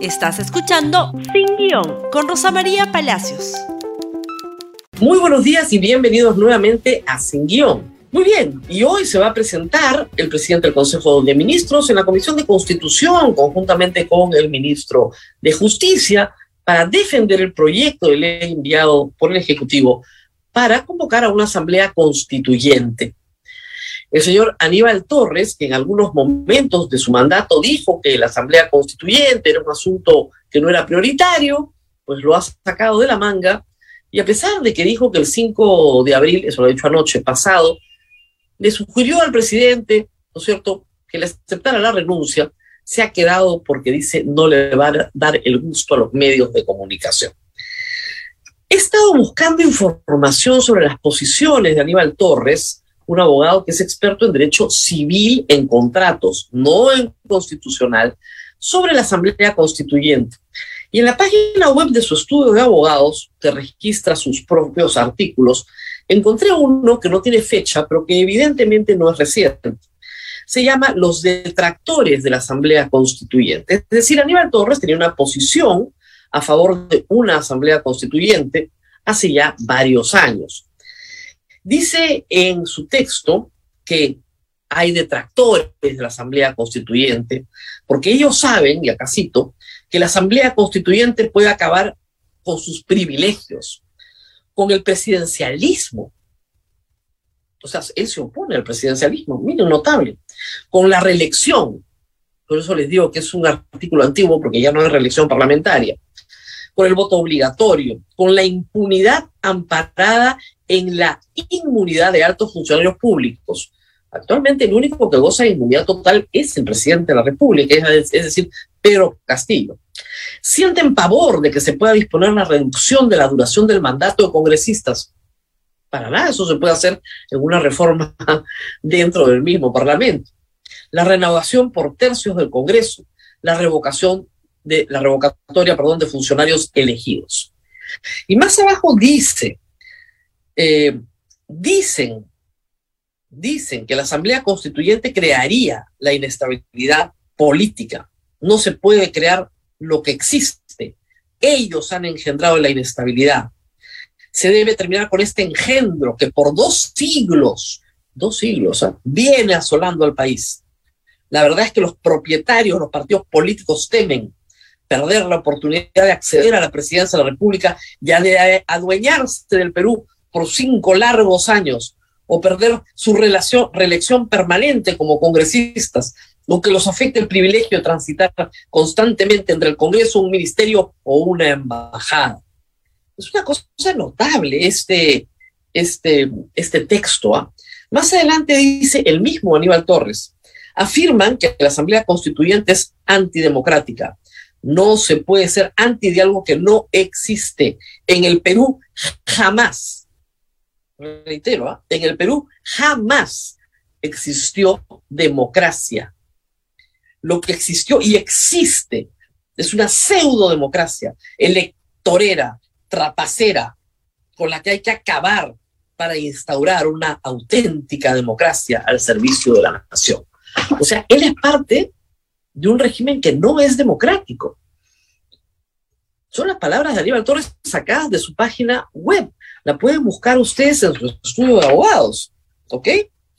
Estás escuchando Sin Guión con Rosa María Palacios. Muy buenos días y bienvenidos nuevamente a Sin Guión. Muy bien, y hoy se va a presentar el presidente del Consejo de Ministros en la Comisión de Constitución, conjuntamente con el ministro de Justicia, para defender el proyecto de ley enviado por el Ejecutivo para convocar a una asamblea constituyente. El señor Aníbal Torres, que en algunos momentos de su mandato dijo que la Asamblea Constituyente era un asunto que no era prioritario, pues lo ha sacado de la manga. Y a pesar de que dijo que el 5 de abril, eso lo ha dicho anoche pasado, le sugirió al presidente, ¿no es cierto?, que le aceptara la renuncia, se ha quedado porque dice no le va a dar el gusto a los medios de comunicación. He estado buscando información sobre las posiciones de Aníbal Torres, un abogado que es experto en derecho civil en contratos, no en constitucional, sobre la Asamblea Constituyente. Y en la página web de su estudio de abogados, que registra sus propios artículos, encontré uno que no tiene fecha, pero que evidentemente no es reciente. Se llama Los detractores de la Asamblea Constituyente. Es decir, Aníbal Torres tenía una posición a favor de una Asamblea Constituyente hace ya varios años. Dice en su texto que hay detractores de la Asamblea Constituyente, porque ellos saben, y acá cito, que la Asamblea Constituyente puede acabar con sus privilegios, con el presidencialismo. O sea, él se opone al presidencialismo, miren, notable, con la reelección. Por eso les digo que es un artículo antiguo, porque ya no hay reelección parlamentaria con el voto obligatorio, con la impunidad amparada en la inmunidad de altos funcionarios públicos. Actualmente el único que goza de inmunidad total es el presidente de la República, es decir, Pedro Castillo. Sienten pavor de que se pueda disponer una reducción de la duración del mandato de congresistas. Para nada, eso se puede hacer en una reforma dentro del mismo Parlamento. La renovación por tercios del Congreso, la revocación de la revocatoria, perdón, de funcionarios elegidos. Y más abajo dice, eh, dicen, dicen que la Asamblea Constituyente crearía la inestabilidad política. No se puede crear lo que existe. Ellos han engendrado la inestabilidad. Se debe terminar con este engendro que por dos siglos, dos siglos, ¿ah? viene asolando al país. La verdad es que los propietarios, los partidos políticos temen perder la oportunidad de acceder a la presidencia de la República y de adueñarse del Perú por cinco largos años o perder su relación, reelección permanente como congresistas, lo que los afecte el privilegio de transitar constantemente entre el Congreso, un ministerio o una embajada. Es una cosa notable este, este, este texto. ¿ah? Más adelante dice el mismo Aníbal Torres, afirman que la Asamblea Constituyente es antidemocrática no se puede ser anti de algo que no existe. En el Perú jamás, reitero, ¿ah? en el Perú jamás existió democracia. Lo que existió y existe es una pseudo democracia electorera, trapacera, con la que hay que acabar para instaurar una auténtica democracia al servicio de la nación. O sea, él es parte de un régimen que no es democrático. Son las palabras de Aníbal Torres sacadas de su página web. La pueden buscar ustedes en su estudio de abogados, ¿ok?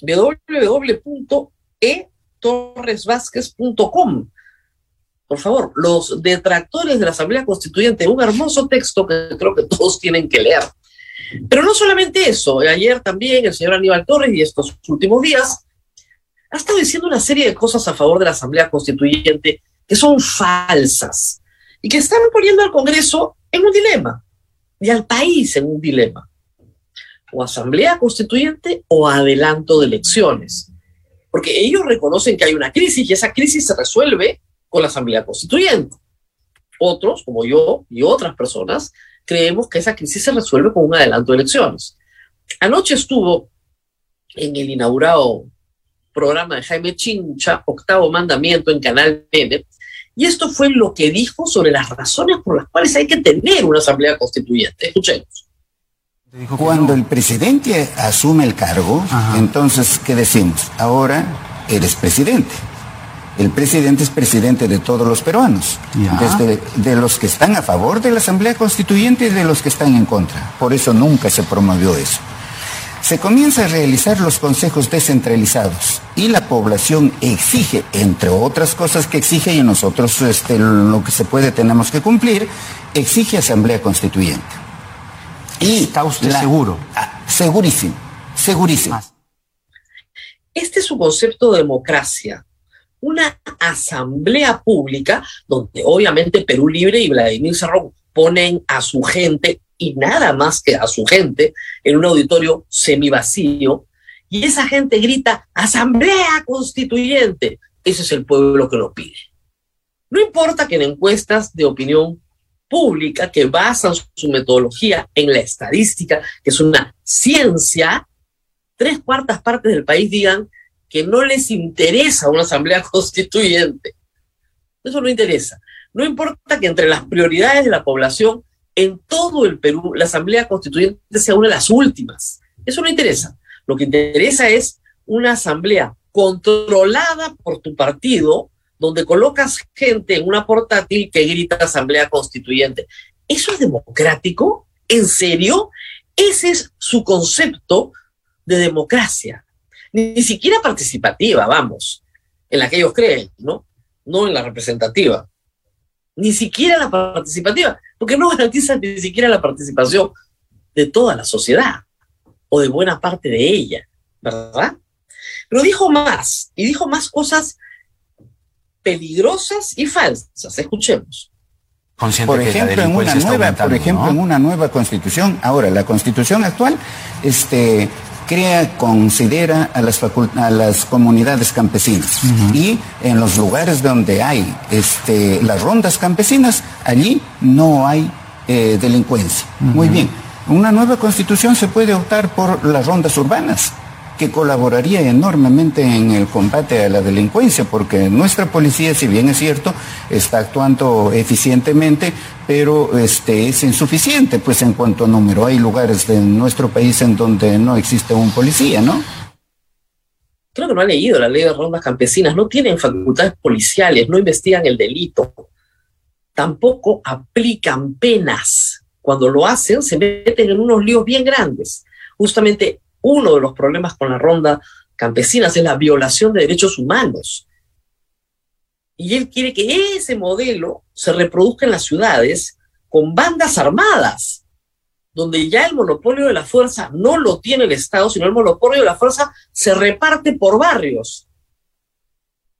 www.etorresvázquez.com. Por favor, los detractores de la Asamblea Constituyente, un hermoso texto que creo que todos tienen que leer. Pero no solamente eso, ayer también el señor Aníbal Torres y estos últimos días ha estado diciendo una serie de cosas a favor de la Asamblea Constituyente que son falsas y que están poniendo al Congreso en un dilema y al país en un dilema. O Asamblea Constituyente o adelanto de elecciones. Porque ellos reconocen que hay una crisis y esa crisis se resuelve con la Asamblea Constituyente. Otros, como yo y otras personas, creemos que esa crisis se resuelve con un adelanto de elecciones. Anoche estuvo en el inaugurado programa de Jaime Chincha, Octavo Mandamiento en Canal N, y esto fue lo que dijo sobre las razones por las cuales hay que tener una asamblea constituyente. Escuchemos. Cuando el presidente asume el cargo, entonces, ¿qué decimos? Ahora eres presidente. El presidente es presidente de todos los peruanos, desde de los que están a favor de la Asamblea Constituyente y de los que están en contra. Por eso nunca se promovió eso. Se comienza a realizar los consejos descentralizados y la población exige, entre otras cosas que exige y nosotros este, lo que se puede tenemos que cumplir, exige Asamblea Constituyente. Y ¿Está usted seguro? Ah, segurísimo, segurísimo. Este es un concepto de democracia una asamblea pública donde obviamente Perú Libre y Vladimir Cerrón ponen a su gente y nada más que a su gente en un auditorio semivacío y esa gente grita asamblea constituyente. Ese es el pueblo que lo pide. No importa que en encuestas de opinión pública que basan su metodología en la estadística, que es una ciencia, tres cuartas partes del país digan que no les interesa una asamblea constituyente. Eso no interesa. No importa que entre las prioridades de la población en todo el Perú la asamblea constituyente sea una de las últimas. Eso no interesa. Lo que interesa es una asamblea controlada por tu partido, donde colocas gente en una portátil que grita asamblea constituyente. ¿Eso es democrático? ¿En serio? Ese es su concepto de democracia ni siquiera participativa, vamos, en la que ellos creen, ¿no? No en la representativa. Ni siquiera la participativa, porque no garantiza ni siquiera la participación de toda la sociedad o de buena parte de ella, ¿verdad? Pero dijo más, y dijo más cosas peligrosas y falsas. Escuchemos. Por ejemplo, en una nueva, por ejemplo, en una nueva constitución, ahora la constitución actual, este, crea, considera a las, a las comunidades campesinas. Y en los lugares donde hay este, las rondas campesinas, allí no hay eh, delincuencia. Muy bien. Una nueva constitución se puede optar por las rondas urbanas que colaboraría enormemente en el combate a la delincuencia, porque nuestra policía, si bien es cierto, está actuando eficientemente, pero este, es insuficiente, pues en cuanto a número. Hay lugares de nuestro país en donde no existe un policía, ¿no? Creo que no ha leído la ley de rondas campesinas, no tienen facultades policiales, no investigan el delito, tampoco aplican penas. Cuando lo hacen, se meten en unos líos bien grandes. Justamente uno de los problemas con la ronda campesinas es la violación de derechos humanos. Y él quiere que ese modelo se reproduzca en las ciudades con bandas armadas, donde ya el monopolio de la fuerza no lo tiene el Estado, sino el monopolio de la fuerza se reparte por barrios.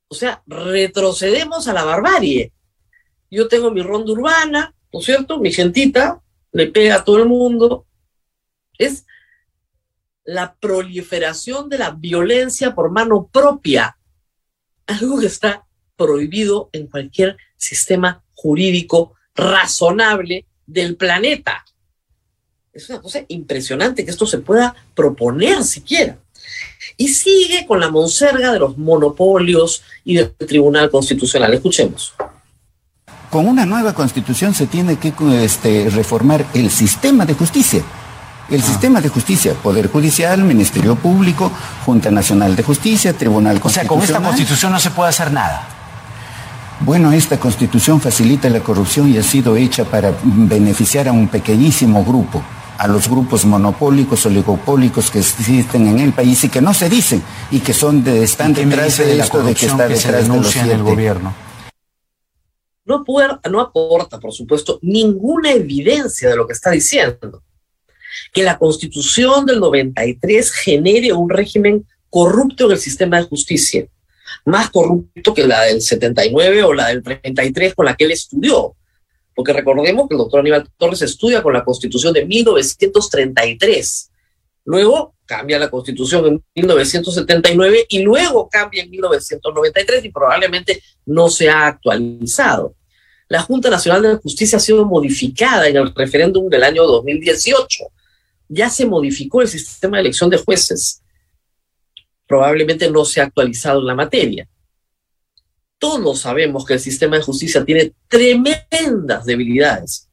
O sea, retrocedemos a la barbarie. Yo tengo mi ronda urbana, ¿no es cierto? Mi gentita le pega a todo el mundo. Es la proliferación de la violencia por mano propia, algo que está prohibido en cualquier sistema jurídico razonable del planeta. Es una cosa impresionante que esto se pueda proponer siquiera. Y sigue con la monserga de los monopolios y del Tribunal Constitucional. Escuchemos. Con una nueva constitución se tiene que este, reformar el sistema de justicia el sistema de justicia, Poder Judicial, Ministerio Público, Junta Nacional de Justicia, Tribunal Constitucional. O sea, con esta constitución no se puede hacer nada. Bueno, esta constitución facilita la corrupción y ha sido hecha para beneficiar a un pequeñísimo grupo, a los grupos monopólicos, oligopólicos que existen en el país y que no se dicen y que son de están detrás de, esto de que está detrás de los en el gobierno. No, no aporta, por supuesto, ninguna evidencia de lo que está diciendo que la constitución del 93 genere un régimen corrupto en el sistema de justicia, más corrupto que la del 79 o la del 33 con la que él estudió. Porque recordemos que el doctor Aníbal Torres estudia con la constitución de 1933. Luego cambia la constitución en 1979 y luego cambia en 1993 y probablemente no se ha actualizado. La Junta Nacional de Justicia ha sido modificada en el referéndum del año 2018 ya se modificó el sistema de elección de jueces. Probablemente no se ha actualizado en la materia. Todos sabemos que el sistema de justicia tiene tremendas debilidades,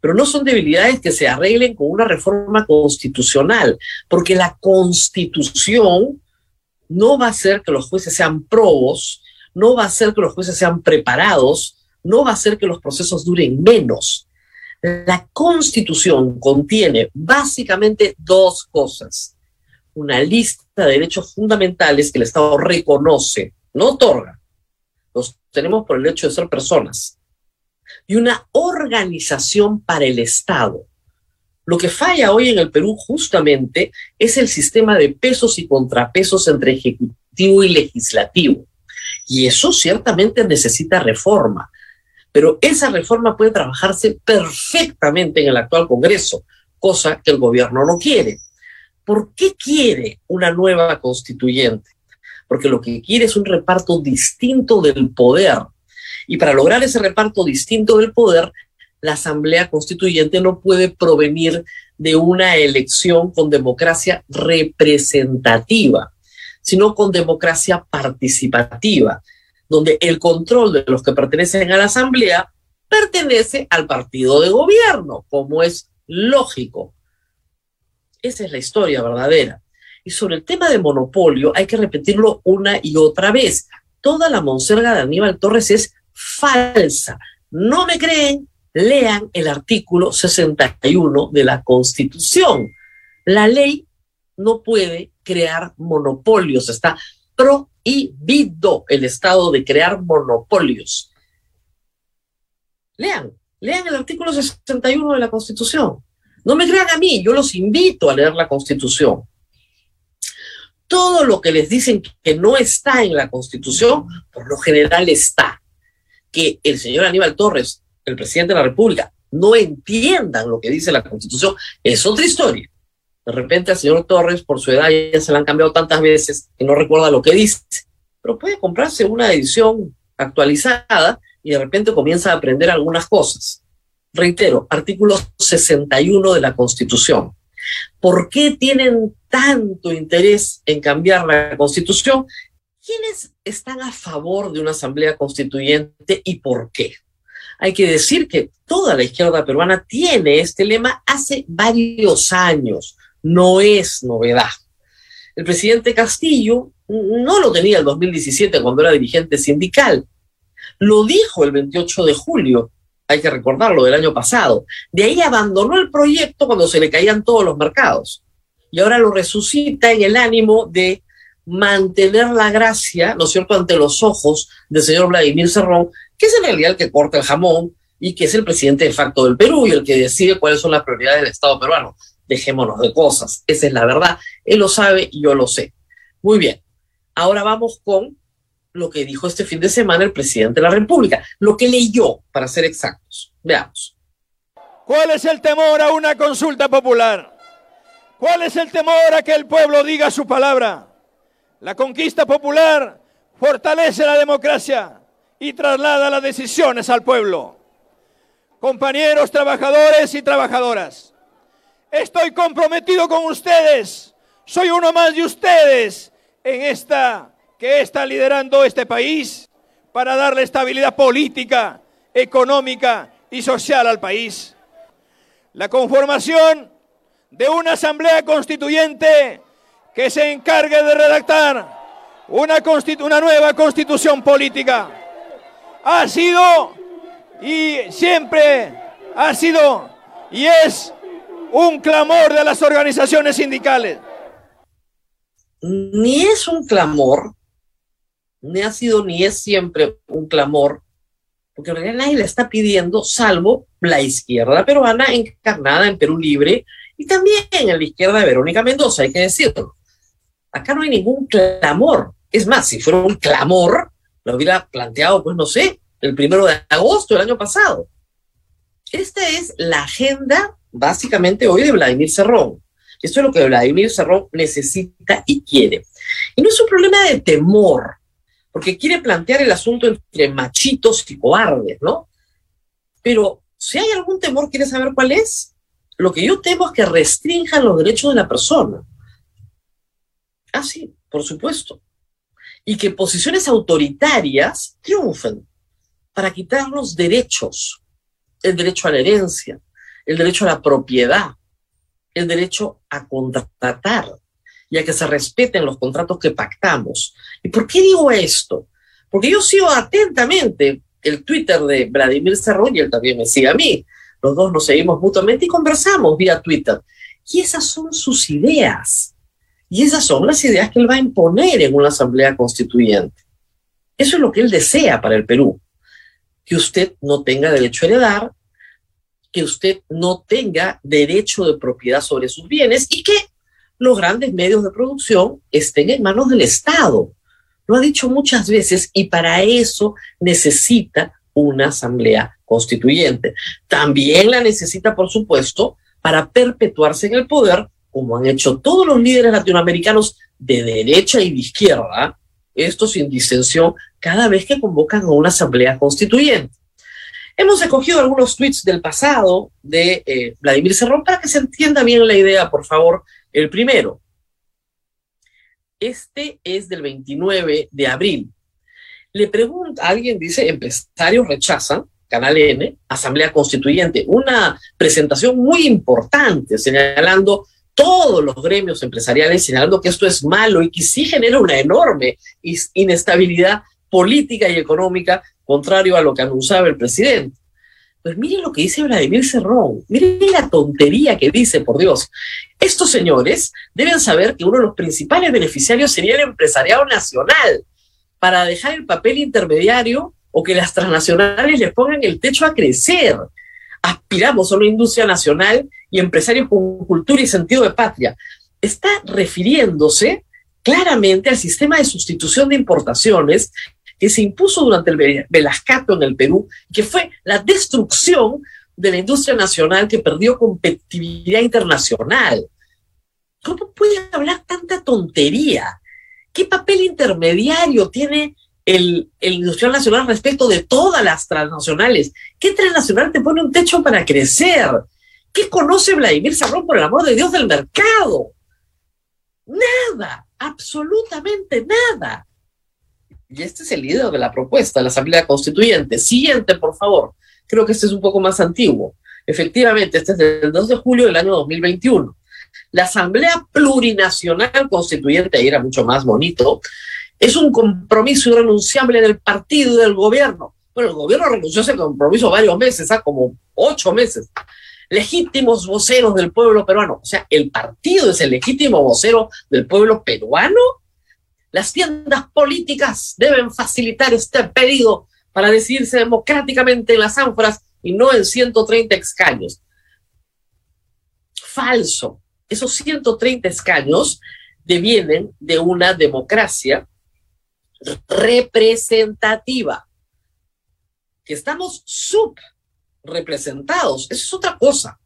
pero no son debilidades que se arreglen con una reforma constitucional, porque la constitución no va a hacer que los jueces sean probos, no va a hacer que los jueces sean preparados, no va a hacer que los procesos duren menos. La constitución contiene básicamente dos cosas. Una lista de derechos fundamentales que el Estado reconoce, no otorga. Los tenemos por el hecho de ser personas. Y una organización para el Estado. Lo que falla hoy en el Perú justamente es el sistema de pesos y contrapesos entre ejecutivo y legislativo. Y eso ciertamente necesita reforma. Pero esa reforma puede trabajarse perfectamente en el actual Congreso, cosa que el gobierno no quiere. ¿Por qué quiere una nueva constituyente? Porque lo que quiere es un reparto distinto del poder. Y para lograr ese reparto distinto del poder, la Asamblea Constituyente no puede provenir de una elección con democracia representativa, sino con democracia participativa, donde el control de los que pertenecen a la Asamblea pertenece al partido de gobierno, como es lógico. Esa es la historia verdadera. Y sobre el tema de monopolio hay que repetirlo una y otra vez. Toda la monserga de Aníbal Torres es falsa. No me creen, lean el artículo 61 de la Constitución. La ley no puede crear monopolios, está prohibido el Estado de crear monopolios. Lean, lean el artículo 61 de la Constitución. No me crean a mí, yo los invito a leer la Constitución. Todo lo que les dicen que no está en la Constitución, por lo general está. Que el señor Aníbal Torres el presidente de la República no entiendan lo que dice la Constitución, es otra historia. De repente al señor Torres, por su edad, ya se le han cambiado tantas veces que no recuerda lo que dice, pero puede comprarse una edición actualizada y de repente comienza a aprender algunas cosas. Reitero, artículo 61 de la Constitución. ¿Por qué tienen tanto interés en cambiar la Constitución? ¿Quiénes están a favor de una asamblea constituyente y por qué? Hay que decir que toda la izquierda peruana tiene este lema hace varios años, no es novedad. El presidente Castillo no lo tenía el 2017 cuando era dirigente sindical, lo dijo el 28 de julio, hay que recordarlo, del año pasado. De ahí abandonó el proyecto cuando se le caían todos los mercados. Y ahora lo resucita en el ánimo de mantener la gracia, ¿no es cierto?, ante los ojos del señor Vladimir Cerrón, que es en realidad el que corta el jamón y que es el presidente de facto del Perú y el que decide cuáles son las prioridades del Estado peruano. Dejémonos de cosas, esa es la verdad. Él lo sabe y yo lo sé. Muy bien, ahora vamos con lo que dijo este fin de semana el presidente de la República, lo que leyó, para ser exactos. Veamos. ¿Cuál es el temor a una consulta popular? ¿Cuál es el temor a que el pueblo diga su palabra? La conquista popular fortalece la democracia y traslada las decisiones al pueblo. Compañeros trabajadores y trabajadoras, estoy comprometido con ustedes. Soy uno más de ustedes en esta que está liderando este país para darle estabilidad política, económica y social al país. La conformación de una asamblea constituyente que se encargue de redactar una, una nueva constitución política ha sido y siempre ha sido y es un clamor de las organizaciones sindicales. Ni es un clamor, ni ha sido ni es siempre un clamor, porque en realidad nadie le está pidiendo, salvo la izquierda peruana encarnada en Perú Libre y también en la izquierda de Verónica Mendoza, hay que decirlo. Acá no hay ningún clamor. Es más, si fuera un clamor, lo hubiera planteado, pues no sé, el primero de agosto del año pasado. Esta es la agenda básicamente hoy de Vladimir Cerrón. Esto es lo que Vladimir Cerrón necesita y quiere. Y no es un problema de temor, porque quiere plantear el asunto entre machitos y cobardes, ¿no? Pero si hay algún temor, ¿quiere saber cuál es? Lo que yo temo es que restrinjan los derechos de la persona. Ah, sí, por supuesto y que posiciones autoritarias triunfen para quitarnos derechos, el derecho a la herencia, el derecho a la propiedad, el derecho a contratar y a que se respeten los contratos que pactamos. ¿Y por qué digo esto? Porque yo sigo atentamente el Twitter de Vladimir Cerrón y él también me sigue a mí. Los dos nos seguimos mutuamente y conversamos vía Twitter. Y esas son sus ideas. Y esas son las ideas que él va a imponer en una asamblea constituyente. Eso es lo que él desea para el Perú. Que usted no tenga derecho a heredar, que usted no tenga derecho de propiedad sobre sus bienes y que los grandes medios de producción estén en manos del Estado. Lo ha dicho muchas veces y para eso necesita una asamblea constituyente. También la necesita, por supuesto, para perpetuarse en el poder, como han hecho todos los líderes latinoamericanos de derecha y de izquierda, esto sin disensión, cada vez que convocan a una asamblea constituyente. Hemos escogido algunos tweets del pasado de eh, Vladimir Cerrón para que se entienda bien la idea, por favor. El primero, este es del 29 de abril. Le pregunta, alguien dice, empresarios rechazan, Canal N, Asamblea Constituyente, una presentación muy importante señalando todos los gremios empresariales, señalando que esto es malo y que sí genera una enorme inestabilidad política y económica, contrario a lo que anunciaba el presidente. Pues miren lo que dice Vladimir Cerrón, miren la tontería que dice, por Dios. Estos señores deben saber que uno de los principales beneficiarios sería el empresariado nacional, para dejar el papel intermediario o que las transnacionales les pongan el techo a crecer. Aspiramos a una industria nacional y empresarios con cultura y sentido de patria. Está refiriéndose claramente al sistema de sustitución de importaciones que se impuso durante el Velascato en el Perú, que fue la destrucción de la industria nacional que perdió competitividad internacional. ¿Cómo puede hablar tanta tontería? ¿Qué papel intermediario tiene el, el, industrial nacional respecto de todas las transnacionales? ¿Qué transnacional te pone un techo para crecer? ¿Qué conoce Vladimir Sarrón por el amor de Dios del mercado? Nada, absolutamente nada. Y este es el líder de la propuesta de la Asamblea Constituyente. Siguiente, por favor. Creo que este es un poco más antiguo. Efectivamente, este es del 2 de julio del año 2021. La Asamblea Plurinacional Constituyente, ahí era mucho más bonito, es un compromiso irrenunciable del partido y del gobierno. Bueno, el gobierno renunció a ese compromiso varios meses, ¿ah? como ocho meses. Legítimos voceros del pueblo peruano. O sea, el partido es el legítimo vocero del pueblo peruano las tiendas políticas deben facilitar este pedido para decidirse democráticamente en las ánforas y no en 130 escaños. Falso. Esos 130 escaños devienen de una democracia representativa, que estamos subrepresentados. Eso es otra cosa.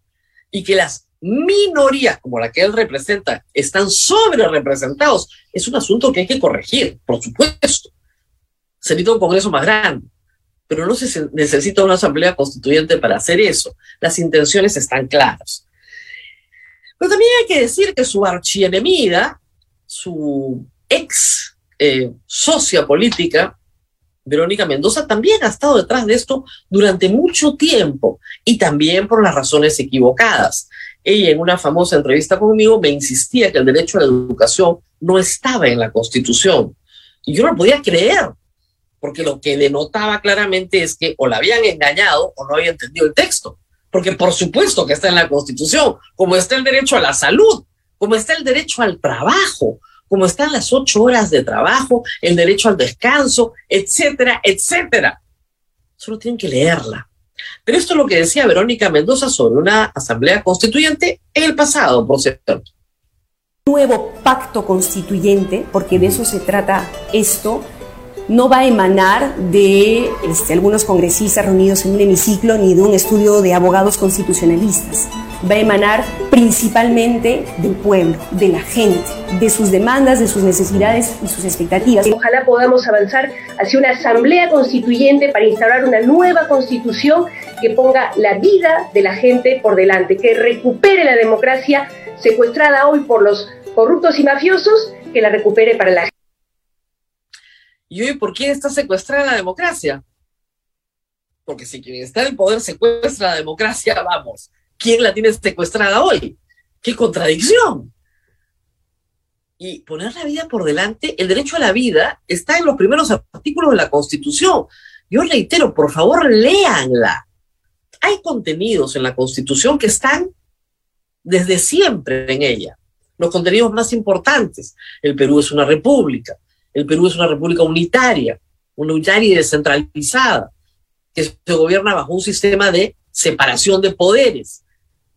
Y que las minorías como la que él representa están sobre representados, es un asunto que hay que corregir, por supuesto. Se necesita un Congreso más grande, pero no se necesita una asamblea constituyente para hacer eso. Las intenciones están claras. Pero también hay que decir que su archienemida, su ex eh, socia política, Verónica Mendoza, también ha estado detrás de esto durante mucho tiempo y también por las razones equivocadas ella en una famosa entrevista conmigo me insistía que el derecho a la educación no estaba en la Constitución. Y yo no podía creer, porque lo que denotaba claramente es que o la habían engañado o no había entendido el texto. Porque por supuesto que está en la Constitución, como está el derecho a la salud, como está el derecho al trabajo, como están las ocho horas de trabajo, el derecho al descanso, etcétera, etcétera. Solo tienen que leerla. Pero esto es lo que decía Verónica Mendoza sobre una asamblea constituyente en el pasado, por cierto. Nuevo pacto constituyente, porque de eso se trata esto, no va a emanar de este, algunos congresistas reunidos en un hemiciclo ni de un estudio de abogados constitucionalistas. Va a emanar principalmente del pueblo, de la gente, de sus demandas, de sus necesidades y sus expectativas. Ojalá podamos avanzar hacia una asamblea constituyente para instaurar una nueva constitución que ponga la vida de la gente por delante, que recupere la democracia secuestrada hoy por los corruptos y mafiosos, que la recupere para la gente. ¿Y hoy por quién está secuestrada la democracia? Porque si quien está en el poder secuestra la democracia, vamos, ¿quién la tiene secuestrada hoy? ¡Qué contradicción! y poner la vida por delante, el derecho a la vida está en los primeros artículos de la Constitución. Yo reitero, por favor, léanla. Hay contenidos en la Constitución que están desde siempre en ella. Los contenidos más importantes. El Perú es una república. El Perú es una república unitaria, unitaria y descentralizada, que se gobierna bajo un sistema de separación de poderes.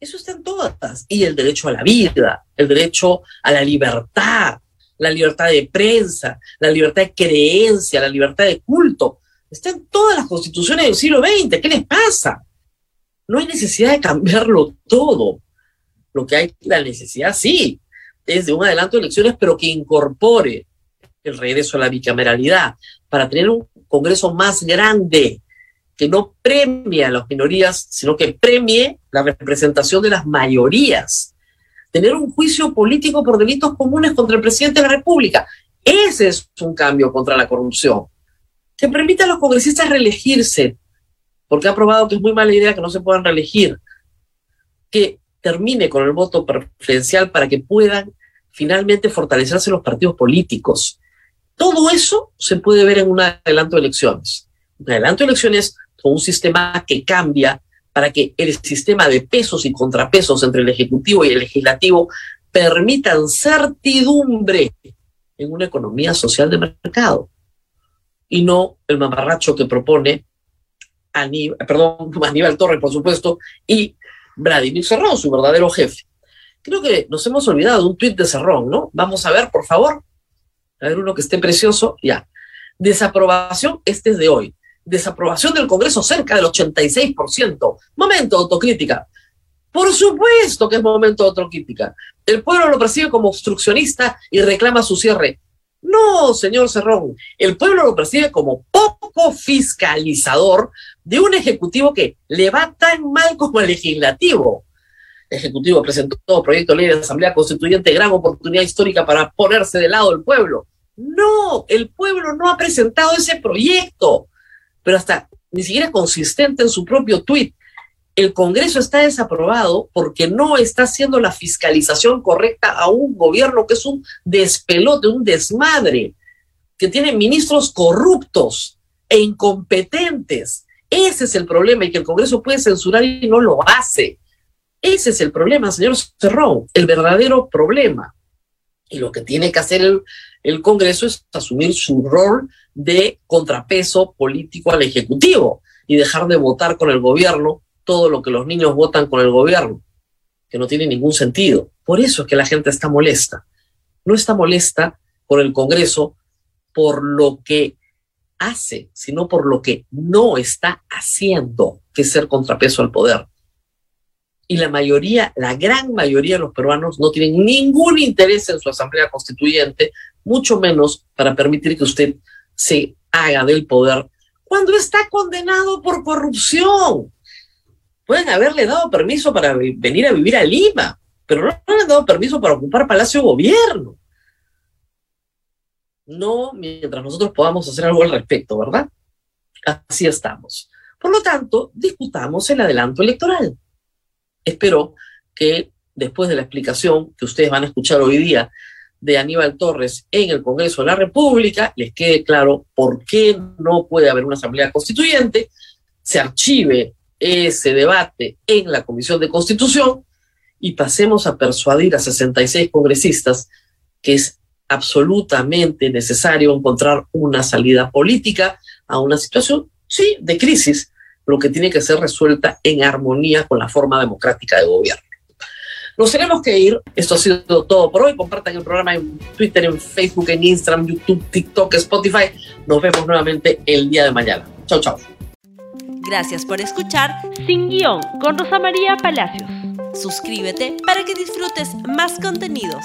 Eso está en todas. Y el derecho a la vida, el derecho a la libertad, la libertad de prensa, la libertad de creencia, la libertad de culto. Está en todas las constituciones del siglo XX. ¿Qué les pasa? No hay necesidad de cambiarlo todo. Lo que hay, la necesidad sí, es de un adelanto de elecciones, pero que incorpore el regreso a la bicameralidad para tener un Congreso más grande, que no premie a las minorías, sino que premie la representación de las mayorías. Tener un juicio político por delitos comunes contra el presidente de la República. Ese es un cambio contra la corrupción. Que permita a los congresistas reelegirse, porque ha probado que es muy mala idea que no se puedan reelegir. Que termine con el voto preferencial para que puedan finalmente fortalecerse los partidos políticos. Todo eso se puede ver en un adelanto de elecciones. Un adelanto de elecciones con un sistema que cambia para que el sistema de pesos y contrapesos entre el Ejecutivo y el Legislativo permitan certidumbre en una economía social de mercado y no el mamarracho que propone Aníbal, perdón, Aníbal Torres, por supuesto, y Vladimir Cerrón, su verdadero jefe. Creo que nos hemos olvidado de un tuit de Cerrón, ¿no? Vamos a ver, por favor. A ver uno que esté precioso. Ya. Desaprobación, este es de hoy desaprobación del Congreso cerca del 86%. Momento de autocrítica. Por supuesto que es momento de autocrítica. El pueblo lo percibe como obstruccionista y reclama su cierre. No, señor Cerrón, el pueblo lo percibe como poco fiscalizador de un ejecutivo que le va tan mal como el legislativo. El ejecutivo presentó proyecto de ley de asamblea constituyente, gran oportunidad histórica para ponerse del lado del pueblo. No, el pueblo no ha presentado ese proyecto pero hasta ni siquiera consistente en su propio tuit. El Congreso está desaprobado porque no está haciendo la fiscalización correcta a un gobierno que es un despelote, un desmadre, que tiene ministros corruptos e incompetentes. Ese es el problema y que el Congreso puede censurar y no lo hace. Ese es el problema, señor Cerrón, el verdadero problema. Y lo que tiene que hacer el, el Congreso es asumir su rol de contrapeso político al Ejecutivo y dejar de votar con el gobierno todo lo que los niños votan con el gobierno, que no tiene ningún sentido. Por eso es que la gente está molesta. No está molesta por el Congreso por lo que hace, sino por lo que no está haciendo, que es ser contrapeso al poder. Y la mayoría, la gran mayoría de los peruanos no tienen ningún interés en su asamblea constituyente, mucho menos para permitir que usted se haga del poder cuando está condenado por corrupción. Pueden haberle dado permiso para venir a vivir a Lima, pero no le han dado permiso para ocupar Palacio Gobierno. No mientras nosotros podamos hacer algo al respecto, ¿verdad? Así estamos. Por lo tanto, discutamos el adelanto electoral. Espero que después de la explicación que ustedes van a escuchar hoy día de Aníbal Torres en el Congreso de la República, les quede claro por qué no puede haber una asamblea constituyente, se archive ese debate en la Comisión de Constitución y pasemos a persuadir a 66 congresistas que es absolutamente necesario encontrar una salida política a una situación, sí, de crisis, lo que tiene que ser resuelta en armonía con la forma democrática de gobierno. Nos tenemos que ir. Esto ha sido todo por hoy. Compartan el programa en Twitter, en Facebook, en Instagram, YouTube, TikTok, Spotify. Nos vemos nuevamente el día de mañana. Chao, chao. Gracias por escuchar Sin Guión con Rosa María Palacios. Suscríbete para que disfrutes más contenidos.